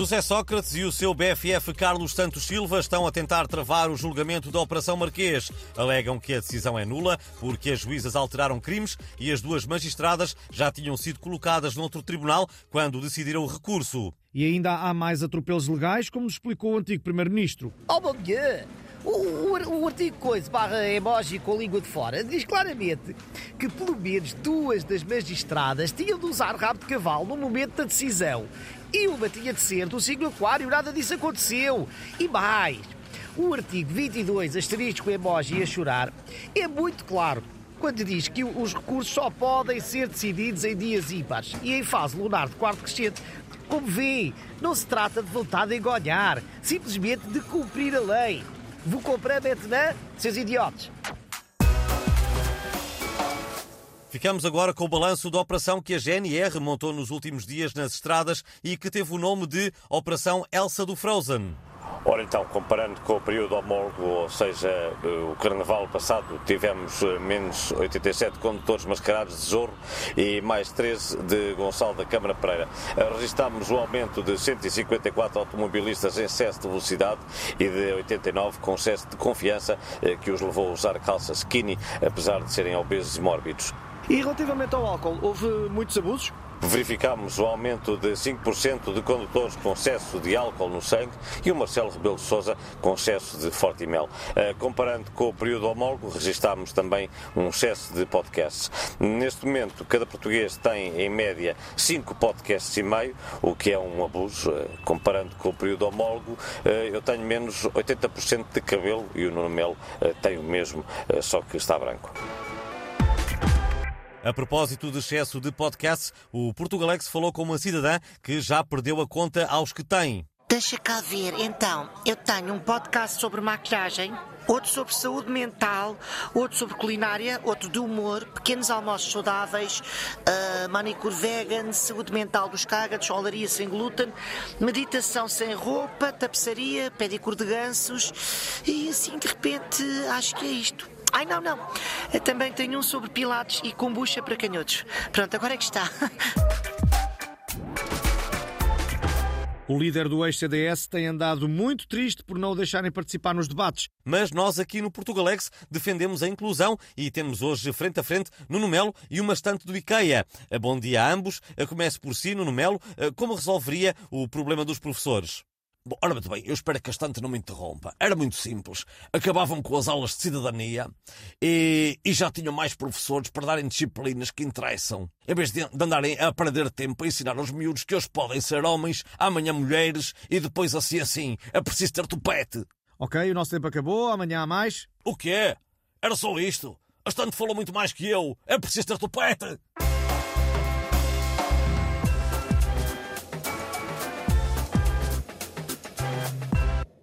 José Sócrates e o seu BFF Carlos Santos Silva estão a tentar travar o julgamento da Operação Marquês. Alegam que a decisão é nula porque as juízas alteraram crimes e as duas magistradas já tinham sido colocadas noutro tribunal quando decidiram o recurso. E ainda há mais atropelos legais, como explicou o antigo Primeiro-Ministro. Oh, bom dia! O, o, o, artigo coisa barra emoji com a língua de fora diz claramente que pelo menos duas das magistradas tinham de usar rabo de cavalo no momento da decisão. E uma tinha de ser do signo aquário, nada disso aconteceu. E mais, o artigo 22, asterisco emoji a chorar, é muito claro quando diz que os recursos só podem ser decididos em dias ímpares e em fase lunar de quarto crescente. Como vê, não se trata de vontade em ganhar, simplesmente de cumprir a lei. Vous comprenez maintenant, seus idiotas? Ficamos agora com o balanço da operação que a GNR montou nos últimos dias nas estradas e que teve o nome de Operação Elsa do Frozen. Ora então, comparando com o período homólogo, ou seja, o carnaval passado, tivemos eh, menos 87 condutores mascarados de Zorro e mais 13 de Gonçalo da Câmara Pereira. Eh, registámos um aumento de 154 automobilistas em excesso de velocidade e de 89 com excesso de confiança, eh, que os levou a usar calças skinny, apesar de serem obesos e mórbidos. E relativamente ao álcool, houve muitos abusos? Verificámos o aumento de 5% de condutores com excesso de álcool no sangue e o Marcelo Rebelo de Sousa com excesso de forte mel. Uh, comparando com o período homólogo, registámos também um excesso de podcasts. Neste momento, cada português tem, em média, 5 podcasts e meio, o que é um abuso. Uh, comparando com o período homólogo, uh, eu tenho menos 80% de cabelo e o Nuno Melo tem o mesmo, só que está branco. A propósito de excesso de podcasts, o Portugalex falou com uma cidadã que já perdeu a conta aos que tem. Deixa cá ver, então, eu tenho um podcast sobre maquilhagem, outro sobre saúde mental, outro sobre culinária, outro de humor, pequenos almoços saudáveis, uh, manicure vegan, saúde mental dos cágados, olaria sem glúten, meditação sem roupa, tapeçaria, pedicure de gansos e assim de repente acho que é isto. Ai, não, não. Eu também tenho um sobre pilates e kombucha para canhotos. Pronto, agora é que está. O líder do ex-CDS tem andado muito triste por não o deixarem participar nos debates. Mas nós aqui no Portugalex defendemos a inclusão e temos hoje frente a frente Nuno Melo e uma estante do IKEA. Bom dia a ambos. Comece por si, Nuno Melo. Como resolveria o problema dos professores? Bom, ora muito bem, eu espero que a estante não me interrompa. Era muito simples. Acabavam com as aulas de cidadania e, e já tinham mais professores para darem disciplinas que interessam. Em vez de, de andarem a perder tempo a ensinar aos miúdos que hoje podem ser homens, amanhã mulheres e depois assim assim. É preciso ter tupete. Ok, o nosso tempo acabou, amanhã há mais. O quê? Era só isto? A estante falou muito mais que eu. É preciso ter tupete.